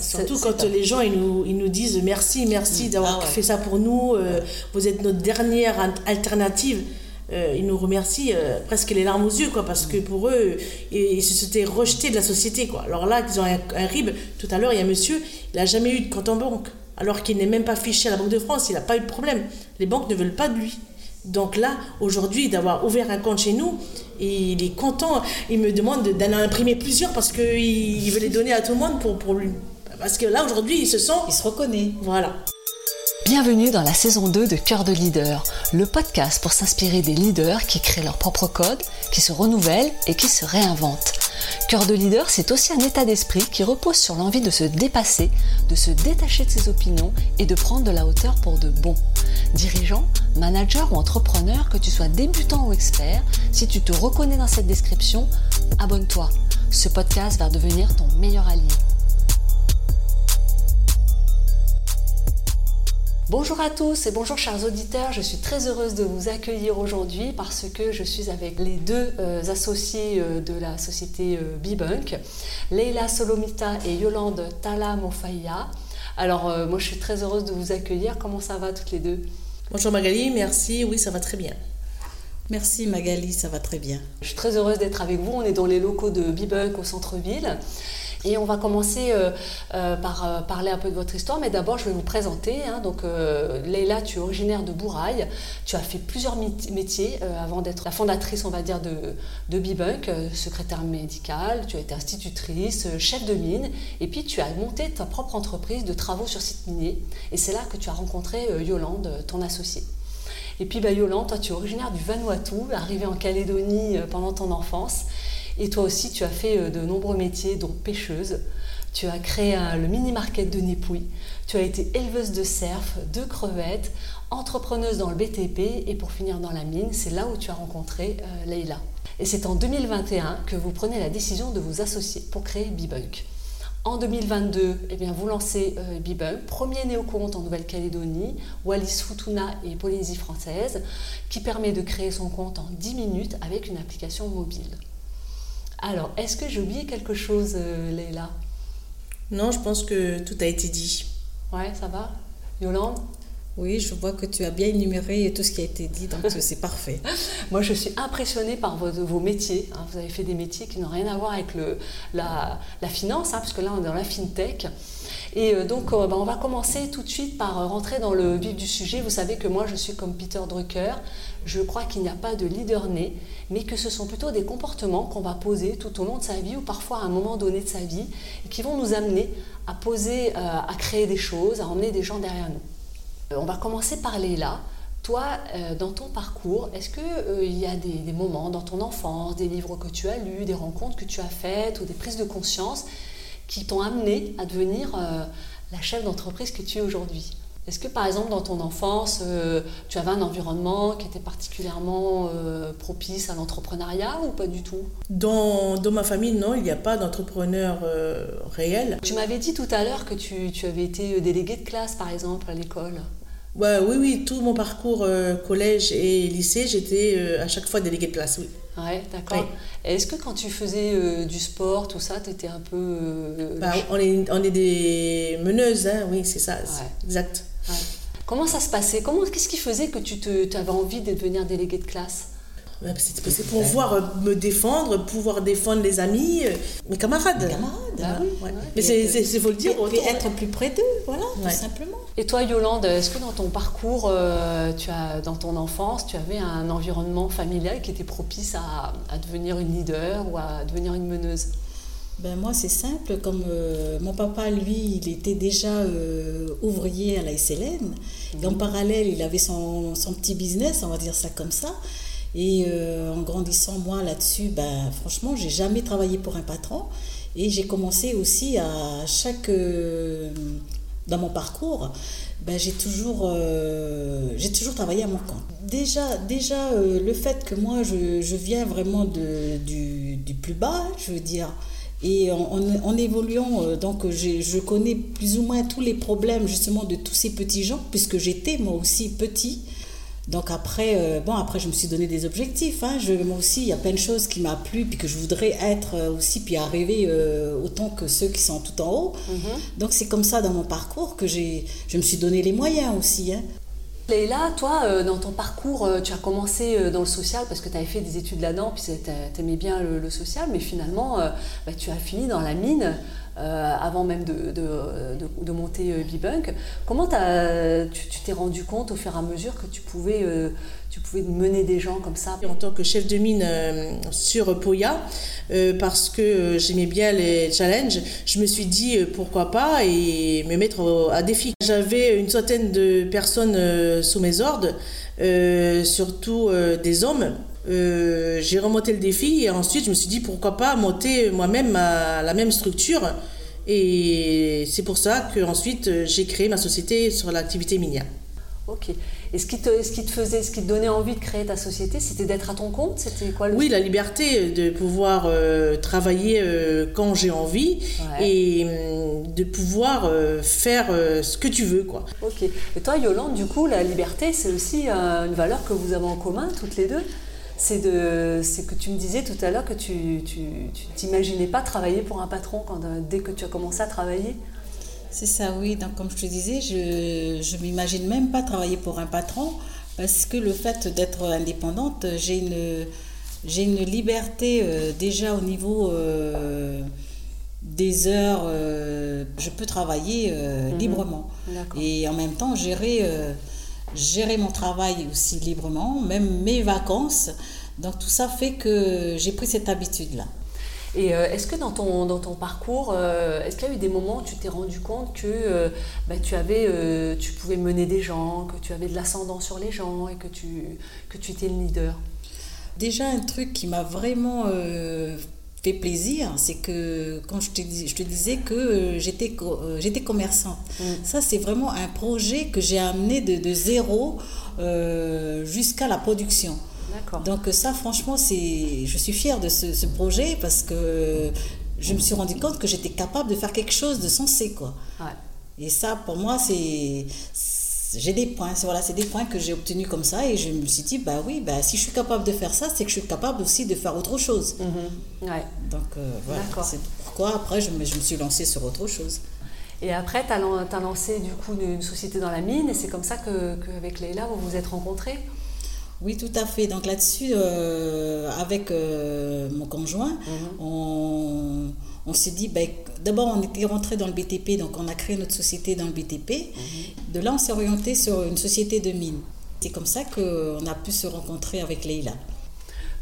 surtout quand les gens ils nous, ils nous disent merci, merci mm. d'avoir ah fait ça pour nous, euh, vous êtes notre dernière alternative. Euh, ils nous remercient euh, presque les larmes aux yeux, quoi, parce que mm. pour eux, ils, se sentaient rejetés de la société. Quoi. Alors là, ils ont un, RIB. Tout à l'heure, il y a un monsieur, il n'a jamais eu de compte en banque, alors qu'il n'est même pas fiché à la Banque de France, il n'a pas eu de problème. Les banques ne veulent pas de lui. Donc là, aujourd'hui, d'avoir ouvert un compte chez nous, il est content. Il me demande d'en imprimer plusieurs parce qu'il veut les donner à tout le monde pour, pour lui. Parce que là, aujourd'hui, il se sent. Il se reconnaît. Voilà. Bienvenue dans la saison 2 de Cœur de leader, le podcast pour s'inspirer des leaders qui créent leur propre code, qui se renouvellent et qui se réinventent. Cœur de leader, c'est aussi un état d'esprit qui repose sur l'envie de se dépasser, de se détacher de ses opinions et de prendre de la hauteur pour de bon. Dirigeant, manager ou entrepreneur, que tu sois débutant ou expert, si tu te reconnais dans cette description, abonne-toi. Ce podcast va devenir ton meilleur allié. Bonjour à tous et bonjour chers auditeurs, je suis très heureuse de vous accueillir aujourd'hui parce que je suis avec les deux euh, associés euh, de la société euh, Bibunk, Leila Solomita et Yolande Tala Mofaya. Alors moi je suis très heureuse de vous accueillir, comment ça va toutes les deux? Bonjour Magali, merci, oui ça va très bien. Merci Magali, ça va très bien. Je suis très heureuse d'être avec vous, on est dans les locaux de Bibunk au centre-ville. Et on va commencer euh, euh, par euh, parler un peu de votre histoire, mais d'abord je vais vous présenter. Hein. donc Leila, tu es originaire de Bouraille, tu as fait plusieurs métiers avant d'être la fondatrice, on va dire, de, de Bibunk, secrétaire médicale, tu as été institutrice, chef de mine, et puis tu as monté ta propre entreprise de travaux sur site minier. Et c'est là que tu as rencontré Yolande, ton associée. Et puis bah, Yolande, toi tu es originaire du Vanuatu, arrivée en Calédonie pendant ton enfance. Et toi aussi, tu as fait euh, de nombreux métiers, dont pêcheuse. Tu as créé le mini-market de Népouille. Tu as été éleveuse de cerfs, de crevettes, entrepreneuse dans le BTP et pour finir dans la mine, c'est là où tu as rencontré euh, Leïla. Et c'est en 2021 que vous prenez la décision de vous associer pour créer Bibunk. En 2022, eh vous lancez euh, Bibunk, premier néo-compte en Nouvelle-Calédonie, Wallis Futuna et Polynésie française, qui permet de créer son compte en 10 minutes avec une application mobile. Alors, est-ce que j'ai oublié quelque chose, euh, Leila Non, je pense que tout a été dit. Ouais, ça va? Yolande? Oui, je vois que tu as bien énuméré tout ce qui a été dit, donc c'est parfait. Moi, je suis impressionnée par vos, métiers. Hein. Vous avez fait des métiers qui n'ont rien à voir avec la, finance, hein, parce que là, on est dans la fintech. Et euh, donc, euh, bah, on va commencer tout de suite par rentrer dans le vif du sujet. Vous savez que moi, je suis comme Peter Drucker. Je crois qu'il n'y a pas de leader né, mais que ce sont plutôt des comportements qu'on va poser tout au long de sa vie ou parfois à un moment donné de sa vie et qui vont nous amener à poser, euh, à créer des choses, à emmener des gens derrière nous. Euh, on va commencer par Léla. Toi, euh, dans ton parcours, est-ce qu'il y a des, moments dans ton enfance, des livres que tu as lus, des rencontres que tu as faites ou des prises de conscience qui t'ont amené à devenir la chef d'entreprise que tu es aujourd'hui est-ce que par exemple dans ton enfance, euh, tu avais un environnement qui était particulièrement euh, propice à l'entrepreneuriat ou pas du tout? Dans, dans, ma famille, non, il n'y a pas d'entrepreneur euh, réel. Tu m'avais dit tout à l'heure que tu, tu, avais été délégué de classe par exemple à l'école. Ouais, oui, oui, tout mon parcours collège et lycée, j'étais à chaque fois délégué de classe, oui. Ouais, d'accord. Est-ce que quand tu faisais du sport, tout ça, tu étais un peu... Bah, on, est, on est des meneuses, hein, oui, c'est ça, exact. Comment ça se passait? Comment, Qu'est-ce qui faisait que tu te, avais envie de devenir délégué de classe? C'est pour pouvoir euh, me défendre, pouvoir défendre les amis, euh, mes camarades. Mes camarades, ah oui. Mais c'est faut le dire. Et, être plus près d'eux, voilà, tout simplement. Et toi, Yolande, est-ce que dans ton parcours, euh, tu as, dans ton enfance, tu avais un environnement familial qui était propice à, à devenir une leader ou à devenir une meneuse? Ben moi, c'est simple. Comme euh, mon papa, lui, il était déjà euh, ouvrier à la SLN. Et en mhm. parallèle, il avait son, son, petit business, on va dire ça comme ça. Et euh, en grandissant, moi, là-dessus, ben, franchement, j'ai jamais travaillé pour un patron. Et j'ai commencé aussi à chaque. dans mon parcours, ben, j'ai toujours, j'ai toujours travaillé à mon compte. Déjà, déjà le fait que moi, je, je viens vraiment de, du, du plus bas, je veux dire et en, évoluant, euh, donc je connais plus ou moins tous les problèmes justement de tous ces petits gens, puisque j'étais moi aussi petit. Donc après, bon, après je me suis donné des objectifs. Hein. Je, moi aussi, il y a plein de choses qui m'ont plu, puis que je voudrais être aussi, puis arriver autant que ceux qui sont tout en haut. Mm-hmm. Donc c'est comme ça dans mon parcours que je me suis donné les moyens aussi. Hein. Léla, toi, euh, dans ton parcours, euh, tu as commencé euh, dans le social parce que tu avais fait des études là-dedans, puis tu aimais bien le, social, mais finalement, bah, tu as fini dans la mine avant même de, de, monter Bibunk. Comment tu t'es rendu compte au fur et à mesure que tu pouvais tu pouvais mener des gens comme ça? En tant que chef de mine euh, sur Poya, euh, parce que euh, j'aimais bien les challenges, je me suis dit pourquoi pas et me mettre à défi. J'avais une centaine de personnes sous mes ordres, surtout des hommes. J'ai remonté le défi et ensuite je me suis dit pourquoi pas monter moi-même la même structure et c'est pour ça que ensuite j'ai créé ma société sur l'activité minière. Ok. Et ce qui, te, ce qui te faisait, ce qui te donnait envie de créer ta société, c'était d'être à ton compte? C'était quoi Oui, la liberté de pouvoir euh, travailler euh, quand j'ai envie et hum, de pouvoir euh, faire ce que tu veux. Quoi. Ok. Et toi, Yolande, du coup, la liberté, c'est aussi une valeur que vous avez en commun, toutes les deux? C'est que tu me disais tout à l'heure que tu tu t'imaginais pas travailler pour un patron quand, dès que tu as commencé à travailler c'est ça, oui. Donc, comme je te disais, je ne m'imagine même pas travailler pour un patron parce que le fait d'être indépendante, j'ai une, j'ai une liberté euh, déjà au niveau euh, des heures. Euh, je peux travailler mhm. librement. Et en même temps, gérer, gérer mon travail aussi librement, même mes vacances. Donc, tout ça fait que j'ai pris cette habitude-là. Et euh, est-ce que dans ton, dans ton parcours, euh, est-ce qu'il y a eu des moments où tu t'es rendu compte que euh, bah, tu, avais, tu pouvais mener des gens, que tu avais de l'ascendant sur les gens et que tu, que tu étais le leader? Déjà, un truc qui m'a vraiment fait plaisir, c'est que quand je te, je te disais que j'étais j'étais commerçante, mm. ça c'est vraiment un projet que j'ai amené de, de zéro jusqu'à la production. Donc ça, franchement, c'est, je suis fière de ce, projet parce que je me suis rendu compte que j'étais capable de faire quelque chose de sensé, quoi. Et ça, pour moi, c'est, j'ai des points. Voilà, c'est des points que j'ai obtenus comme ça et je me suis dit, bah oui, bah si je suis capable de faire ça, c'est que je suis capable aussi de faire autre chose. Mm-hmm. ouais. Donc euh, voilà, c'est pourquoi après je me, je me suis lancée sur autre chose. Et après, tu as, as, lancé du coup une, société dans la mine et c'est comme ça qu'avec que Leïla, vous vous êtes rencontrés? Oui, tout à fait. Donc là-dessus, euh, avec euh, mon conjoint, mhm. on, on s'est dit, ben, d'abord on était rentré dans le BTP, donc on a créé notre société dans le BTP. Mhm. De là, on s'est orienté sur une société de mine. C'est comme ça qu'on a pu se rencontrer avec Leïla.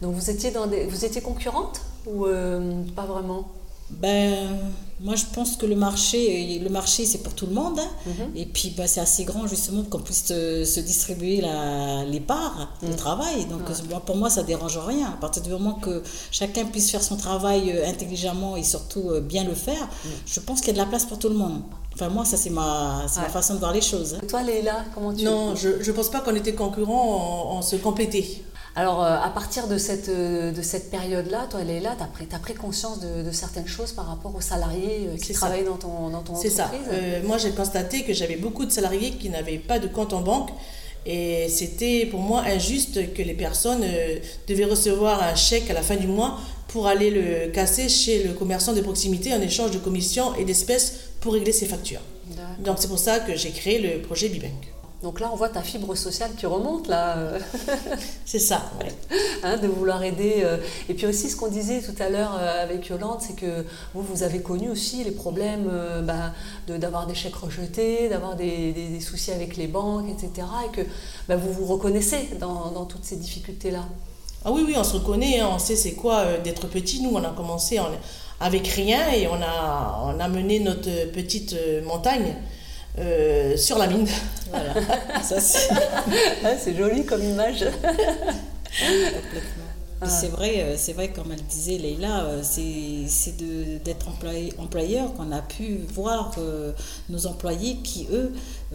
Donc vous étiez, dans des, vous étiez concurrente ou euh, pas vraiment? Ben, moi, je pense que le marché, le marché c'est pour tout le monde. Hein. Mhm. Et puis, ben, c'est assez grand justement qu'on puisse se, distribuer la, les parts de mhm. travail. Donc, pour moi, ça ne dérange rien. À partir du moment que chacun puisse faire son travail euh, intelligemment et surtout euh, bien le faire, mhm. je pense qu'il y a de la place pour tout le monde. Enfin, moi, ça, c'est ma, ma façon de voir les choses. Hein. Toi, Léla, comment tu... Non, je ne pense pas qu'on était concurrents, on, se compétait. Alors, euh, à partir de cette, euh, de cette période-là, toi, elle est là, tu as pris, pris conscience de, certaines choses par rapport aux salariés euh, qui travaillent dans ton, dans ton entreprise C'est ça. moi, j'ai constaté que j'avais beaucoup de salariés qui n'avaient pas de compte en banque. Et c'était pour moi injuste que les personnes devaient recevoir un chèque à la fin du mois pour aller le casser chez le commerçant de proximité en échange de commissions et d'espèces pour régler ses factures. Donc c'est pour ça que j'ai créé le projet Bibank. Donc là, on voit ta fibre sociale qui remonte, là. c'est ça. Hein, de vouloir aider. Euh. Et puis aussi, ce qu'on disait tout à l'heure euh, avec Yolande, c'est que vous, vous avez connu aussi les problèmes euh, bah, d'avoir des chèques rejetés, d'avoir des, soucis avec les banques, etc. Et que bah, vous vous reconnaissez dans, toutes ces difficultés-là. Ah oui, oui, on se reconnaît, hein. on sait c'est quoi d'être petit. Nous, on a commencé avec rien et on a, on a mené notre petite montagne. Euh, sur la mine. Voilà. c'est joli comme image. C'est vrai, euh, c'est vrai, comme elle disait Leïla, euh, c'est d'être employeur qu'on a pu voir nos employés qui, eux,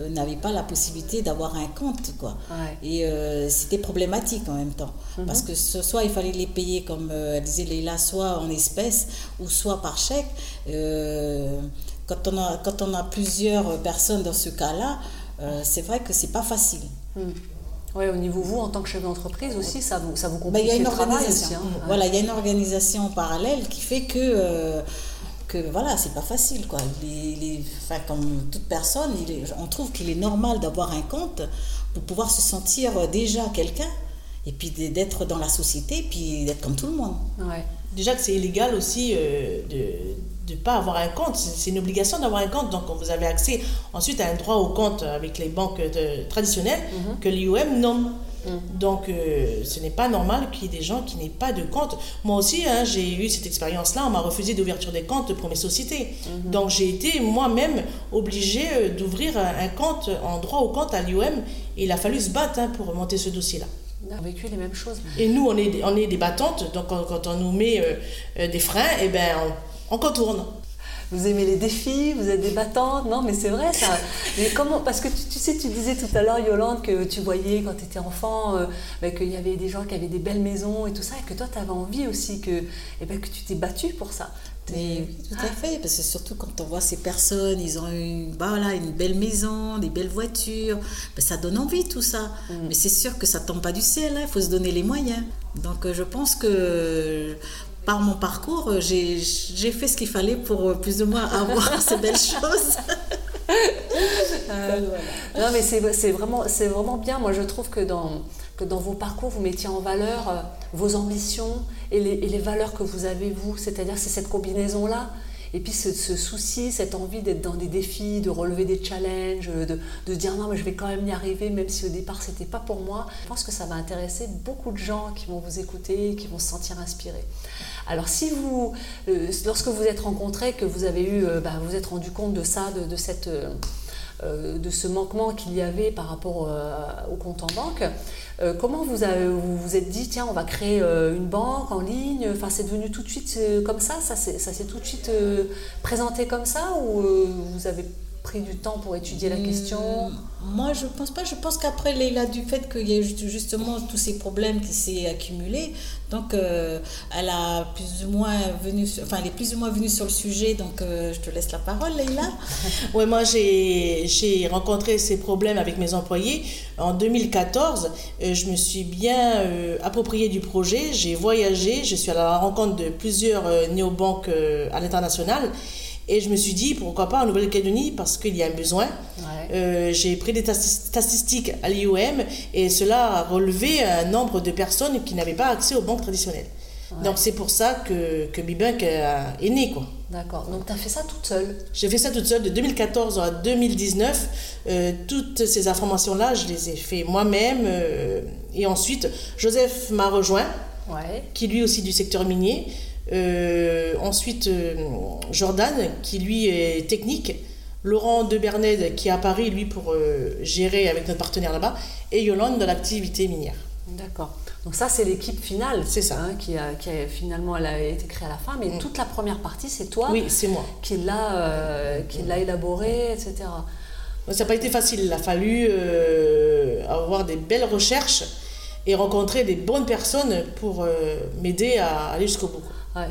n'avaient pas la possibilité d'avoir un compte. Quoi. Et c'était problématique en même temps. Mhm. Parce que soit il fallait les payer, comme elle disait Leïla, soit en espèces ou soit par chèque quand on a, quand on a plusieurs personnes dans ce cas-là, euh, c'est vrai que c'est pas facile. Hmm. Oui, au niveau vous, en tant que chef d'entreprise aussi, ça vous, ça vous complique il y a une organisation. Hein. Voilà, il y a une organisation parallèle qui fait que, euh, que voilà, c'est pas facile. Quoi. Les, enfin, comme toute personne, on trouve qu'il est normal d'avoir un compte pour pouvoir se sentir déjà quelqu'un et puis d'être dans la société, puis d'être comme tout le monde. Ouais. Déjà que c'est illégal aussi euh, de ne pas avoir un compte. C'est une obligation d'avoir un compte. Donc, vous avez accès ensuite à un droit au compte avec les banques traditionnelles mhm. que l'IOM nomme. Mhm. Donc, euh, ce n'est pas normal qu'il y ait des gens qui n'aient pas de compte. Moi aussi, hein, j'ai eu cette expérience-là. On m'a refusé d'ouverture des comptes pour mes sociétés. Mhm. Donc, j'ai été moi-même obligée euh, d'ouvrir un compte en droit au compte à l'IOM. Il a fallu se battre hein, pour monter ce dossier-là. On a vécu les mêmes choses. Et nous, on est, on est des battantes, donc quand, on nous met euh, des freins, eh ben, on, contourne. Vous aimez les défis, vous êtes des battantes, non mais c'est vrai ça. Mais comment Parce que tu, sais, tu disais tout à l'heure, Yolande, que tu voyais quand tu étais enfant, euh, ben, qu'il y avait des gens qui avaient des belles maisons et tout ça, et que toi tu avais envie aussi que, et eh ben, que tu t'es battue pour ça. Mais, tout à fait, parce que surtout quand on voit ces personnes, ils ont une, bah voilà, une belle maison, des belles voitures, ben ça donne envie tout ça. Mm. Mais c'est sûr que ça tombe pas du ciel, il hein, faut se donner les moyens. Donc euh, je pense que par mon parcours, euh, j'ai fait ce qu'il fallait pour euh, plus ou moins avoir ces belles choses. Non mais c'est vraiment, bien, moi je trouve que dans vos parcours, vous mettiez en valeur euh, vos ambitions et les, valeurs que vous avez, vous. C'est-à-dire, c'est cette combinaison-là. Et puis ce, souci, cette envie d'être dans des défis, de relever des challenges, de, de dire non, mais je vais quand même y arriver, même si au départ, c'était pas pour moi. Je pense que ça va intéresser beaucoup de gens qui vont vous écouter, qui vont se sentir inspirés. Alors, si vous, euh, lorsque vous êtes rencontrés, que vous avez eu, euh, bah, vous êtes rendu compte de ça, de, de ce manquement qu'il y avait par rapport au compte en banque. Euh, comment vous, vous vous êtes dit, tiens, on va créer euh, une banque en ligne? Enfin, c'est devenu tout de suite euh, comme ça? Ça s'est tout de suite présenté comme ça? Ou vous avez pris du temps pour étudier la question hmm, Moi, je pense pas. Je pense qu'après, Leila, du fait qu'il y a justement tous ces problèmes qui s'est accumulés, donc euh, elle a plus ou moins venu, enfin, elle est plus ou moins venue sur le sujet. Donc, euh, je te laisse la parole, Leila. ouais, moi, j'ai rencontré ces problèmes avec mes employés en 2014. Euh, je me suis bien approprié du projet. J'ai voyagé. Je suis à la rencontre de plusieurs néobanques à l'international. Et je me suis dit, pourquoi pas en Nouvelle-Calédonie, parce qu'il y a un besoin. Euh, j'ai pris des statistiques à l'IOM et cela a relevé un nombre de personnes qui n'avaient pas accès aux banques traditionnelles. Donc c'est pour ça que, que Bibank est né. quoi. D'accord. Donc tu as fait ça toute seule? J'ai fait ça toute seule de 2014 à 2019. Euh, toutes ces informations-là, je les ai fait moi-même. Euh, et ensuite, Joseph m'a rejoint, qui lui aussi du secteur minier. Euh, ensuite, euh, Jordan, qui lui est technique. Laurent de Berned, qui est à Paris, lui, pour euh, gérer avec notre partenaire là-bas. Et Yolande, dans l'activité minière. D'accord. Donc ça, c'est l'équipe finale. C'est ça. Hein, qui, a, qui a, finalement, elle a été créée à la fin. Mais mm. toute la première partie, c'est toi. Oui, c'est moi. Qui l'a, qui l'a élaborée, etc. Ça n'a pas été facile. Il a fallu avoir des belles recherches et rencontrer des bonnes personnes pour m'aider à aller jusqu'au bout.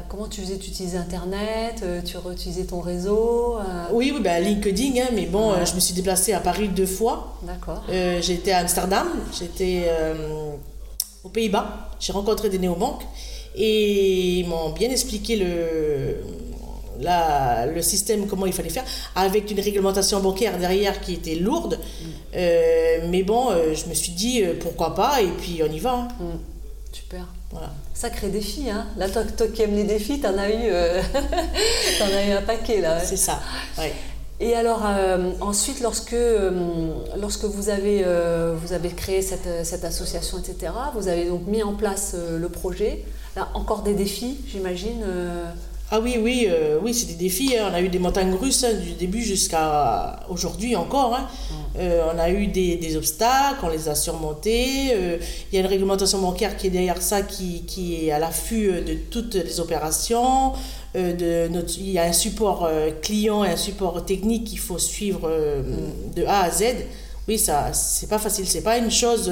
Comment tu faisais Tu utilisais Internet euh, Tu réutilisais ton réseau euh? Oui, oui bah, LinkedIn, hein, mais bon, euh, je me suis déplacée à Paris deux fois. D'accord. j'étais à Amsterdam, j'étais aux Pays-Bas, j'ai rencontré des néobanques et ils m'ont bien expliqué le, la, le système, comment il fallait faire, avec une réglementation bancaire derrière qui était lourde. Mm. mais bon, je me suis dit pourquoi pas, et puis on y va. Hein. Mm. Super. Voilà. Sacré défi, hein. Là, toi, toi qui aimes les défis, t'en as eu, euh, en as eu un paquet là. C'est ça. Et alors euh, ensuite, lorsque, euh, lorsque vous, avez, vous avez créé cette, cette, association, etc., vous avez donc mis en place le projet. Là, encore des défis, j'imagine. Ah oui, oui, euh, oui, c'est des défis. Hein. On a eu des montagnes russes hein, du début jusqu'à aujourd'hui encore. Hein. Mm. Euh, on a eu des, obstacles, on les a surmontés. Euh, il y a une réglementation bancaire qui est derrière ça, qui, qui est à l'affût de toutes les opérations. de notre, il y a un support client et un support technique qu'il faut suivre mm. de A à Z. Oui, ça, c'est pas facile. C'est pas une chose.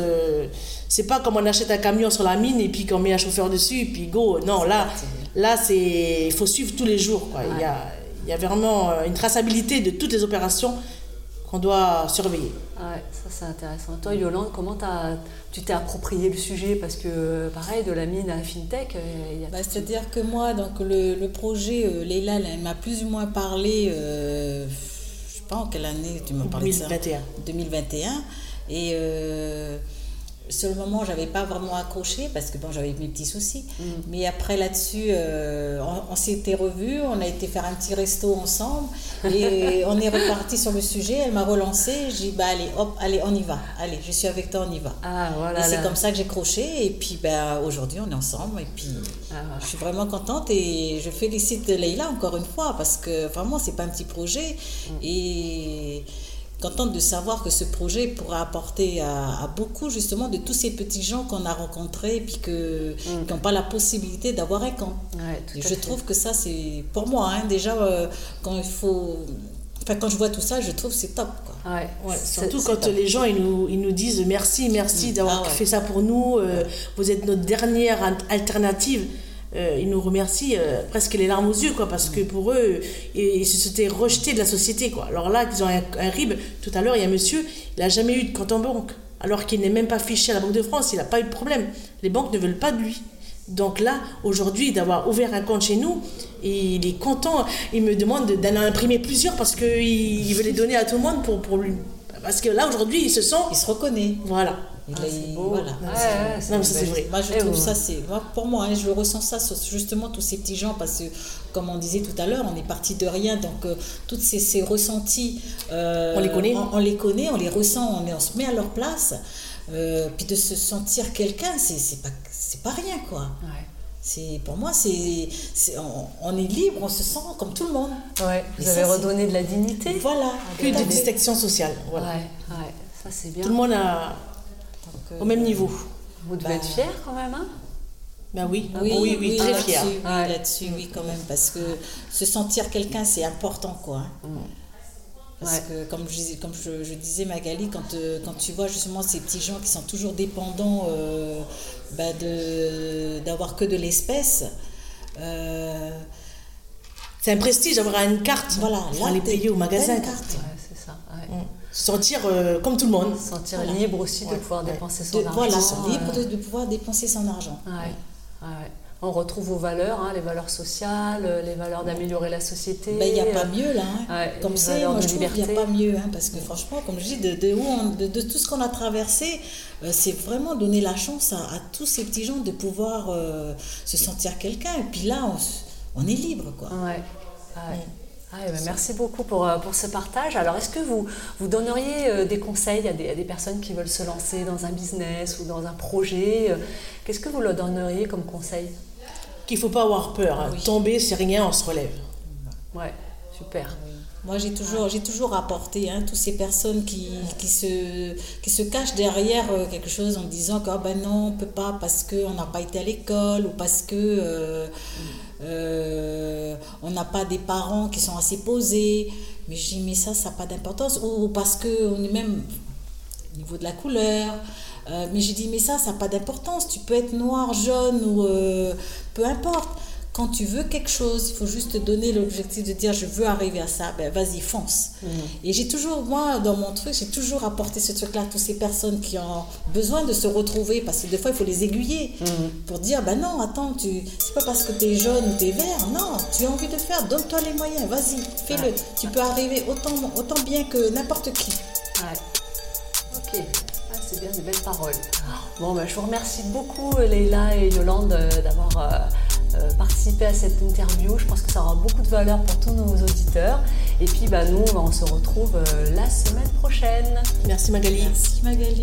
c'est pas comme on achète un camion sur la mine et puis qu'on met un chauffeur dessus et puis go. Non, là. Là, c'est il faut suivre tous les jours. Quoi. Il, y a, il y a vraiment euh, une traçabilité de toutes les opérations qu'on doit surveiller. Ouais, ça c'est intéressant. Toi, Yolande, comment as, tu t'es approprié le sujet? Parce que, pareil, de la mine à la fintech, euh, il y a. Bah, C'est-à-dire que moi, donc, le, le projet, euh, Leila, elle m'a plus ou moins parlé, euh, je sais pas en quelle année tu m'as parlé 2021. de ça? 2021. Et. Euh, sur le moment, j'avais pas vraiment accroché parce que bon, j'avais mes petits soucis. Mm. Mais après là-dessus, euh, on, on s'était revus, on a été faire un petit resto ensemble et on est reparti sur le sujet. Elle m'a relancé, j'ai dit bah allez, hop, allez, on y va. Allez, je suis avec toi, on y va. Ah, voilà. et c'est comme ça que j'ai croché et puis ben aujourd'hui on est ensemble et puis Ah, voilà. je suis vraiment contente et je félicite Leïla encore une fois parce que vraiment c'est pas un petit projet Mm. et contente de savoir que ce projet pourra apporter à, à beaucoup justement de tous ces petits gens qu'on a rencontrés et puis que, Mm. qui n'ont pas la possibilité d'avoir un camp. Ouais, je fait. trouve que ça c'est pour moi hein, déjà euh, quand il faut enfin quand je vois tout ça je trouve que c'est top quoi. Ouais, surtout quand top. les gens ils nous, ils nous disent merci, merci d'avoir Ah ouais. fait ça pour nous, euh, vous êtes notre dernière al- alternative. Euh, ils nous remercient euh, presque les larmes aux yeux, quoi, parce que pour eux, ils, ils se s'étaient rejetés de la société. Quoi. Alors là, ils ont un, un RIB. Tout à l'heure, il y a un monsieur, il n'a jamais eu de compte en banque, alors qu'il n'est même pas fiché à la Banque de France, il n'a pas eu de problème. Les banques ne veulent pas de lui. Donc là, aujourd'hui, d'avoir ouvert un compte chez nous, il est content. Il me demande de- d'en imprimer plusieurs parce qu'il il veut les donner à tout le monde pour, pour lui. Parce que là, aujourd'hui, il se sent. Il se reconnaît. Voilà. Il Ah, est- c'est beau. voilà. C'est vrai. Moi, je trouve ça, c'est. Pour moi, hein, je ressens ça justement tous ces petits gens, parce que, comme on disait tout à l'heure, on est parti de rien, donc euh, toutes ces, ces ressentis. euh, On les connaît. On, on les connaît, on les ressent, on, est- on se met à leur place. euh, puis de se sentir quelqu'un, c'est pas, c'est pas rien, quoi. Ouais. C'est Pour moi, c'est on, on est libre, on se sent comme tout le monde. Ouais, vous avez redonné de la dignité. Voilà. À de distinction sociale. Voilà. Ouais, ouais, ça c'est bien. Tout le monde a, au même niveau. Vous devez Bah, être fiers quand même, hein? Ben oui, Oui, oui, oui, très là-dessus, fier. oui, Ouais. là-dessus, oui, quand même, parce que se sentir quelqu'un, c'est important, quoi. hein. Parce Ouais. que, comme je, disais- comme je, je disais, Magali, quand, euh, quand tu vois justement ces petits gens qui sont toujours dépendants euh, bah, de, d'avoir que de l'espèce, euh, C'est un prestige d'avoir une carte. voilà, là, aller t'es- payer au magasin. une carte. Ouais, c'est ça. Sentir euh, comme tout le monde. Se sentir Voilà. libre aussi de pouvoir ouais. dépenser son De- argent. voilà, euh, libre de, de pouvoir dépenser son argent. Ouais, ouais, ouais. On retrouve vos valeurs, hein, les valeurs sociales, euh, les valeurs d'améliorer la société. Ben, Il n'y a pas mieux là. hein. Ouais, comme c'est, moi je trouve qu'il n'y a pas mieux. hein, parce que franchement, comme je dis, de, de, où on- de, de tout ce qu'on a traversé, euh, c'est vraiment donner la chance à, à tous ces petits gens de pouvoir euh, se sentir quelqu'un. Et puis là, on est libre. quoi. Ouais. Ah, eh ben, merci beaucoup pour, euh, pour ce partage. Alors, est-ce que vous, vous donneriez euh, des conseils à des, à des personnes qui veulent se lancer dans un business ou dans un projet euh, Qu'est-ce que vous leur donneriez comme conseil? Qu'il ne faut pas avoir peur. hein. Oui. Tomber, c'est rien, on se relève. Ouais, super. Moi, j'ai toujours, j'ai toujours apporté hein, toutes ces personnes qui, qui, se, qui se cachent derrière quelque chose en disant que ah ben non, on peut pas parce qu'on n'a pas été à l'école ou parce que euh, euh, on n'a pas des parents qui sont assez posés. Mais j'ai dit, mais ça, ça n'a pas d'importance. Ou, ou parce qu'on est même au niveau de la couleur. Euh, mais j'ai dit, mais ça, ça n'a pas d'importance. Tu peux être noir, jaune ou euh, peu importe. Quand tu veux quelque chose, il faut juste te donner l'objectif de dire je veux arriver à ça, ben vas-y, fonce. Et j'ai toujours, moi, dans mon truc, j'ai toujours apporté ce truc-là à toutes ces personnes qui ont besoin de se retrouver, parce que des fois, il faut les aiguiller pour dire ben non, attends, tu c'est pas parce que tu es jaune ou tu es vert, non, tu as envie de faire, donne-toi les moyens, vas-y, fais-le. Ouais. Tu peux arriver autant, autant bien que n'importe qui. Ouais. Ok. Ah, c'est bien, des belles paroles. Bon, ben, je vous remercie beaucoup, Leïla et Yolande, euh, d'avoir euh, participé à cette interview. Je pense que ça aura beaucoup de valeur pour tous nos auditeurs. Et puis, bah, nous, on se retrouve euh, la semaine prochaine. Merci Magali. Merci Magali.